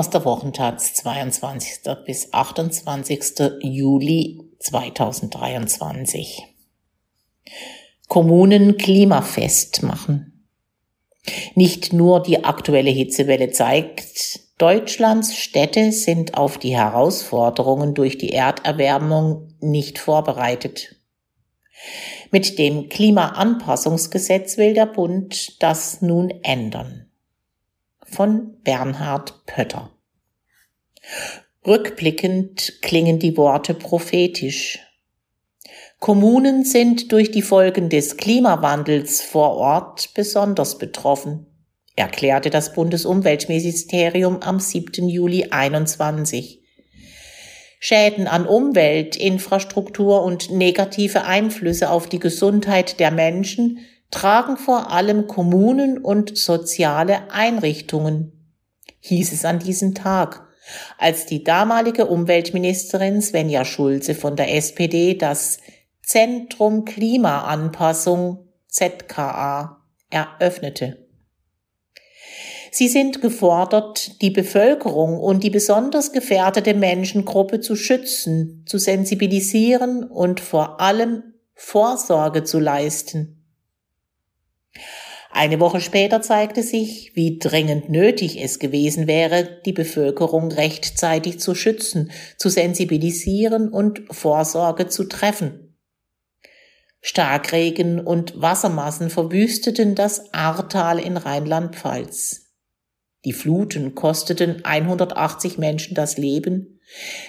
aus der Wochentaz 22. bis 28. Juli 2023. Kommunen klimafest machen. Nicht nur die aktuelle Hitzewelle zeigt, Deutschlands Städte sind auf die Herausforderungen durch die Erderwärmung nicht vorbereitet. Mit dem Klimaanpassungsgesetz will der Bund das nun ändern. Von Bernhard Pötter. Rückblickend klingen die Worte prophetisch. Kommunen sind durch die Folgen des Klimawandels vor Ort besonders betroffen, erklärte das Bundesumweltministerium am 7. Juli 21. Schäden an Umwelt, Infrastruktur und negative Einflüsse auf die Gesundheit der Menschen tragen vor allem Kommunen und soziale Einrichtungen, hieß es an diesem Tag, als die damalige Umweltministerin Svenja Schulze von der SPD das Zentrum Klimaanpassung ZKA eröffnete. Sie sind gefordert, die Bevölkerung und die besonders gefährdete Menschengruppe zu schützen, zu sensibilisieren und vor allem Vorsorge zu leisten. Eine Woche später zeigte sich, wie dringend nötig es gewesen wäre, die Bevölkerung rechtzeitig zu schützen, zu sensibilisieren und Vorsorge zu treffen. Starkregen und Wassermassen verwüsteten das Ahrtal in Rheinland-Pfalz. Die Fluten kosteten 180 Menschen das Leben,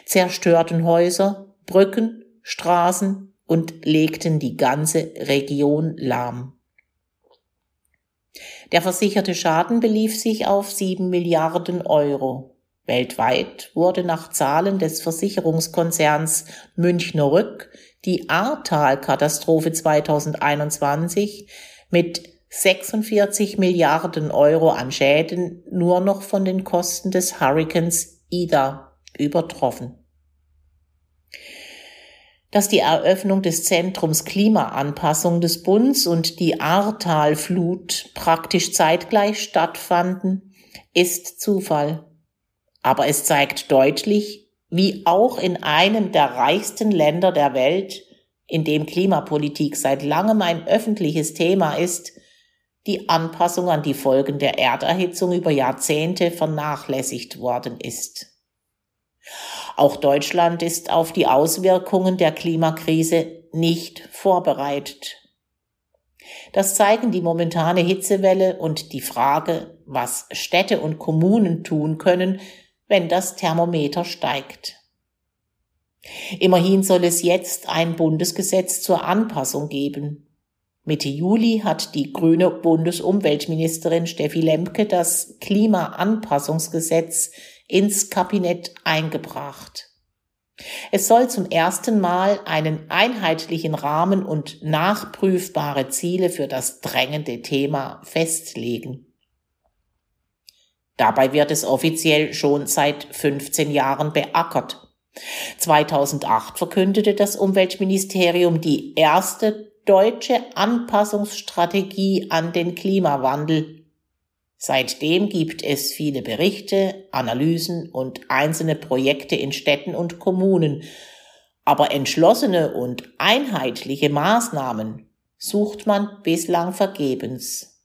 zerstörten Häuser, Brücken, Straßen und legten die ganze Region lahm. Der versicherte Schaden belief sich auf sieben Milliarden Euro. Weltweit wurde nach Zahlen des Versicherungskonzerns Münchner Rück die Ahrtal-Katastrophe 2021 mit 46 Milliarden Euro an Schäden nur noch von den Kosten des Hurrikans Ida übertroffen. Dass die Eröffnung des Zentrums Klimaanpassung des Bunds und die Ahrtalflut praktisch zeitgleich stattfanden, ist Zufall. Aber es zeigt deutlich, wie auch in einem der reichsten Länder der Welt, in dem Klimapolitik seit langem ein öffentliches Thema ist, die Anpassung an die Folgen der Erderhitzung über Jahrzehnte vernachlässigt worden ist. Auch Deutschland ist auf die Auswirkungen der Klimakrise nicht vorbereitet. Das zeigen die momentane Hitzewelle und die Frage, was Städte und Kommunen tun können, wenn das Thermometer steigt. Immerhin soll es jetzt ein Bundesgesetz zur Anpassung geben. Mitte Juli hat die grüne Bundesumweltministerin Steffi Lemke das Klimaanpassungsgesetz ins Kabinett eingebracht. Es soll zum ersten Mal einen einheitlichen Rahmen und nachprüfbare Ziele für das drängende Thema festlegen. Dabei wird es offiziell schon seit 15 Jahren beackert. 2008 verkündete das Umweltministerium die erste deutsche Anpassungsstrategie an den Klimawandel. Seitdem gibt es viele Berichte, Analysen und einzelne Projekte in Städten und Kommunen, aber entschlossene und einheitliche Maßnahmen sucht man bislang vergebens.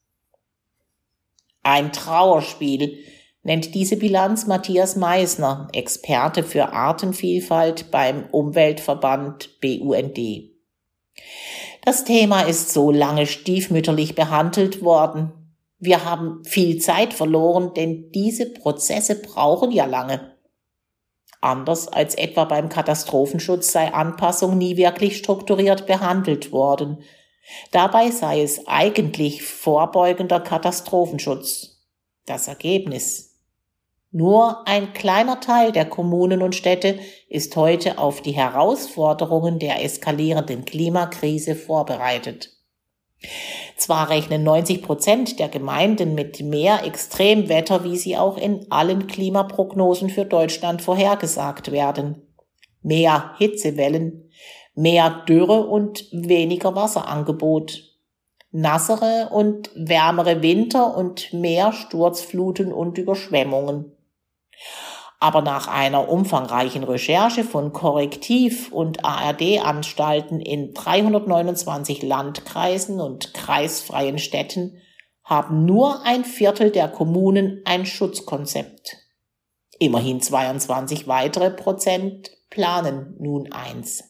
Ein Trauerspiel nennt diese Bilanz Matthias Meisner, Experte für Artenvielfalt beim Umweltverband BUND. Das Thema ist so lange stiefmütterlich behandelt worden. Wir haben viel Zeit verloren, denn diese Prozesse brauchen ja lange. Anders als etwa beim Katastrophenschutz sei Anpassung nie wirklich strukturiert behandelt worden. Dabei sei es eigentlich vorbeugender Katastrophenschutz. Das Ergebnis nur ein kleiner Teil der Kommunen und Städte ist heute auf die Herausforderungen der eskalierenden Klimakrise vorbereitet. Zwar rechnen 90 Prozent der Gemeinden mit mehr Extremwetter, wie sie auch in allen Klimaprognosen für Deutschland vorhergesagt werden. Mehr Hitzewellen, mehr Dürre und weniger Wasserangebot. Nassere und wärmere Winter und mehr Sturzfluten und Überschwemmungen. Aber nach einer umfangreichen Recherche von Korrektiv- und ARD-Anstalten in 329 Landkreisen und kreisfreien Städten haben nur ein Viertel der Kommunen ein Schutzkonzept. Immerhin 22 weitere Prozent planen nun eins.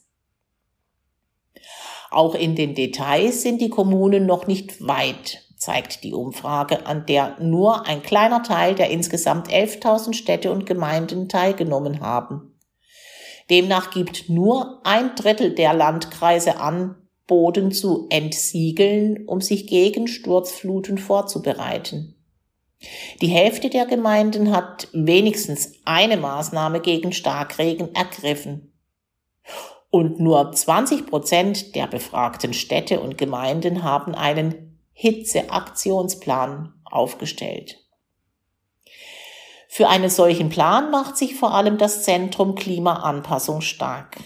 Auch in den Details sind die Kommunen noch nicht weit, zeigt die Umfrage, an der nur ein kleiner Teil der insgesamt 11.000 Städte und Gemeinden teilgenommen haben. Demnach gibt nur ein Drittel der Landkreise an, Boden zu entsiegeln, um sich gegen Sturzfluten vorzubereiten. Die Hälfte der Gemeinden hat wenigstens eine Maßnahme gegen Starkregen ergriffen. Und nur 20 Prozent der befragten Städte und Gemeinden haben einen Hitzeaktionsplan aufgestellt. Für einen solchen Plan macht sich vor allem das Zentrum Klimaanpassung stark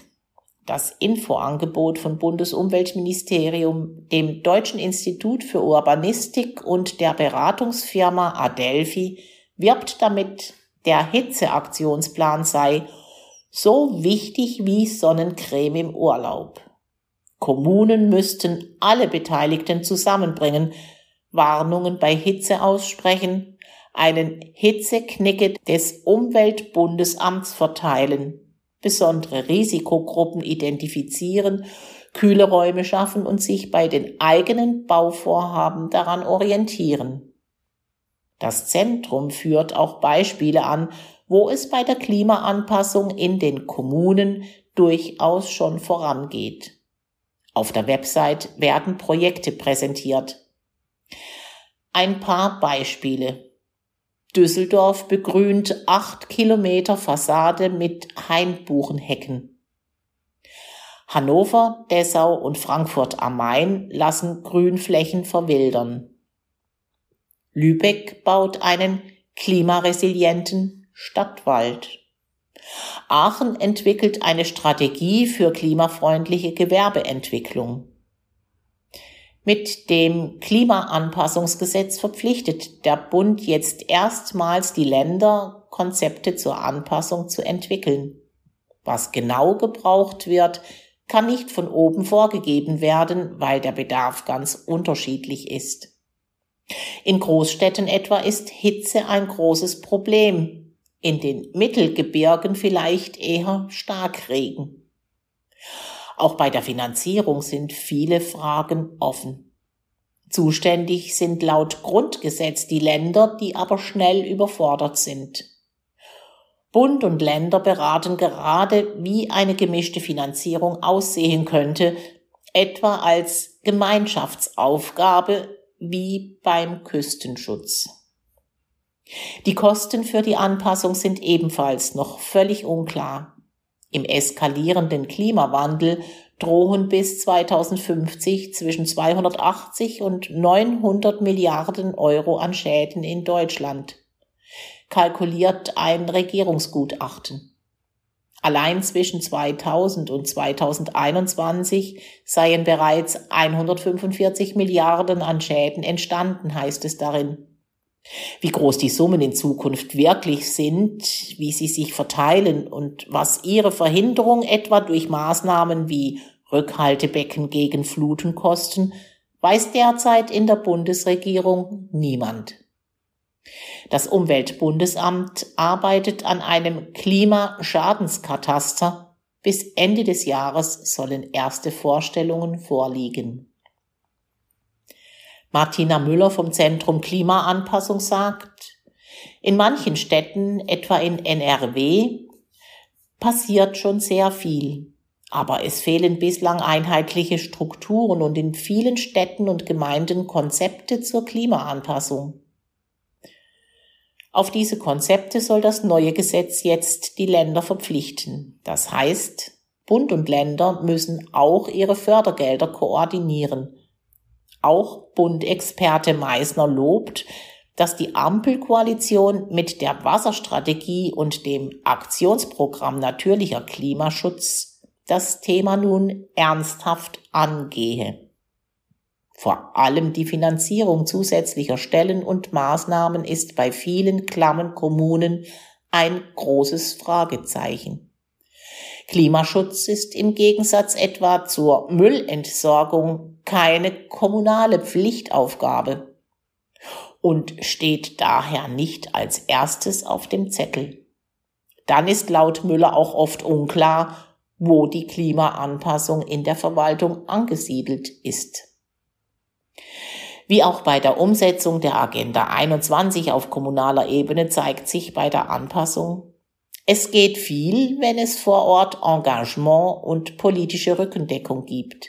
das Infoangebot von Bundesumweltministerium, dem Deutschen Institut für Urbanistik und der Beratungsfirma Adelphi wirbt damit, der Hitzeaktionsplan sei so wichtig wie Sonnencreme im Urlaub. Kommunen müssten alle Beteiligten zusammenbringen, Warnungen bei Hitze aussprechen, einen Hitzeknicke des Umweltbundesamts verteilen, besondere Risikogruppen identifizieren, kühle Räume schaffen und sich bei den eigenen Bauvorhaben daran orientieren. Das Zentrum führt auch Beispiele an, wo es bei der Klimaanpassung in den Kommunen durchaus schon vorangeht. Auf der Website werden Projekte präsentiert. Ein paar Beispiele. Düsseldorf begrünt acht Kilometer Fassade mit Hainbuchenhecken. Hannover, Dessau und Frankfurt am Main lassen Grünflächen verwildern. Lübeck baut einen klimaresilienten Stadtwald. Aachen entwickelt eine Strategie für klimafreundliche Gewerbeentwicklung. Mit dem Klimaanpassungsgesetz verpflichtet der Bund jetzt erstmals die Länder, Konzepte zur Anpassung zu entwickeln. Was genau gebraucht wird, kann nicht von oben vorgegeben werden, weil der Bedarf ganz unterschiedlich ist. In Großstädten etwa ist Hitze ein großes Problem, in den Mittelgebirgen vielleicht eher Starkregen. Auch bei der Finanzierung sind viele Fragen offen. Zuständig sind laut Grundgesetz die Länder, die aber schnell überfordert sind. Bund und Länder beraten gerade, wie eine gemischte Finanzierung aussehen könnte, etwa als Gemeinschaftsaufgabe wie beim Küstenschutz. Die Kosten für die Anpassung sind ebenfalls noch völlig unklar. Im eskalierenden Klimawandel drohen bis 2050 zwischen 280 und 900 Milliarden Euro an Schäden in Deutschland, kalkuliert ein Regierungsgutachten. Allein zwischen 2000 und 2021 seien bereits 145 Milliarden an Schäden entstanden, heißt es darin. Wie groß die Summen in Zukunft wirklich sind, wie sie sich verteilen und was ihre Verhinderung etwa durch Maßnahmen wie Rückhaltebecken gegen Fluten kosten, weiß derzeit in der Bundesregierung niemand. Das Umweltbundesamt arbeitet an einem Klimaschadenskataster. Bis Ende des Jahres sollen erste Vorstellungen vorliegen. Martina Müller vom Zentrum Klimaanpassung sagt, in manchen Städten, etwa in NRW, passiert schon sehr viel. Aber es fehlen bislang einheitliche Strukturen und in vielen Städten und Gemeinden Konzepte zur Klimaanpassung. Auf diese Konzepte soll das neue Gesetz jetzt die Länder verpflichten. Das heißt, Bund und Länder müssen auch ihre Fördergelder koordinieren auch Bundexperte Meisner lobt, dass die Ampelkoalition mit der Wasserstrategie und dem Aktionsprogramm natürlicher Klimaschutz das Thema nun ernsthaft angehe. Vor allem die Finanzierung zusätzlicher Stellen und Maßnahmen ist bei vielen klammen Kommunen ein großes Fragezeichen. Klimaschutz ist im Gegensatz etwa zur Müllentsorgung keine kommunale Pflichtaufgabe und steht daher nicht als erstes auf dem Zettel. Dann ist laut Müller auch oft unklar, wo die Klimaanpassung in der Verwaltung angesiedelt ist. Wie auch bei der Umsetzung der Agenda 21 auf kommunaler Ebene zeigt sich bei der Anpassung, es geht viel, wenn es vor Ort Engagement und politische Rückendeckung gibt.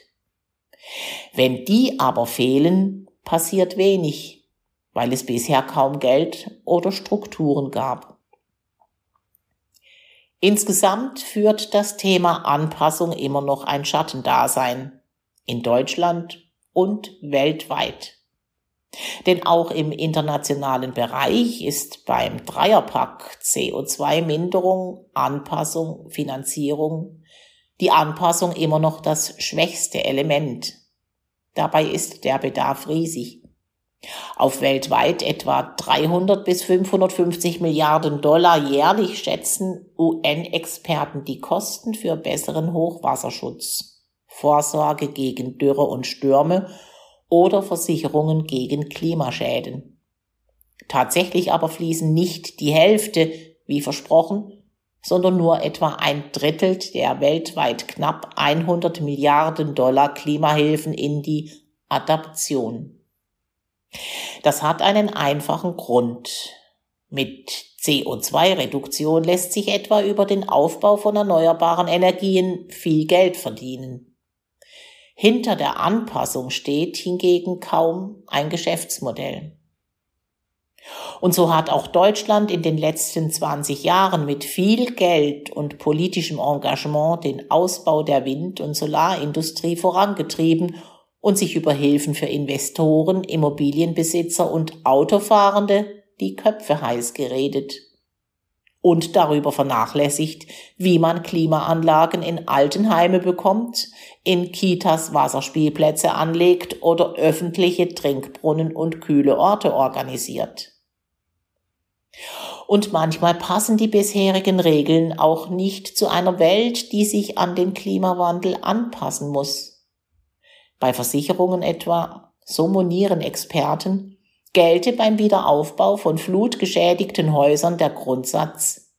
Wenn die aber fehlen, passiert wenig, weil es bisher kaum Geld oder Strukturen gab. Insgesamt führt das Thema Anpassung immer noch ein Schattendasein in Deutschland und weltweit. Denn auch im internationalen Bereich ist beim Dreierpack CO2-Minderung, Anpassung, Finanzierung die Anpassung immer noch das schwächste Element. Dabei ist der Bedarf riesig. Auf weltweit etwa 300 bis 550 Milliarden Dollar jährlich schätzen UN-Experten die Kosten für besseren Hochwasserschutz, Vorsorge gegen Dürre und Stürme oder Versicherungen gegen Klimaschäden. Tatsächlich aber fließen nicht die Hälfte, wie versprochen, sondern nur etwa ein Drittel der weltweit knapp 100 Milliarden Dollar Klimahilfen in die Adaption. Das hat einen einfachen Grund. Mit CO2-Reduktion lässt sich etwa über den Aufbau von erneuerbaren Energien viel Geld verdienen. Hinter der Anpassung steht hingegen kaum ein Geschäftsmodell. Und so hat auch Deutschland in den letzten 20 Jahren mit viel Geld und politischem Engagement den Ausbau der Wind- und Solarindustrie vorangetrieben und sich über Hilfen für Investoren, Immobilienbesitzer und Autofahrende die Köpfe heiß geredet und darüber vernachlässigt, wie man Klimaanlagen in Altenheime bekommt, in Kitas Wasserspielplätze anlegt oder öffentliche Trinkbrunnen und kühle Orte organisiert. Und manchmal passen die bisherigen Regeln auch nicht zu einer Welt, die sich an den Klimawandel anpassen muss. Bei Versicherungen etwa, so monieren Experten, gelte beim Wiederaufbau von flutgeschädigten Häusern der Grundsatz,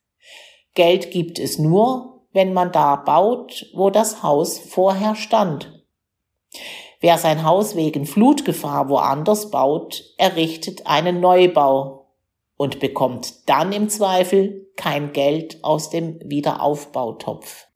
Geld gibt es nur, wenn man da baut, wo das Haus vorher stand. Wer sein Haus wegen Flutgefahr woanders baut, errichtet einen Neubau und bekommt dann im Zweifel kein Geld aus dem Wiederaufbautopf.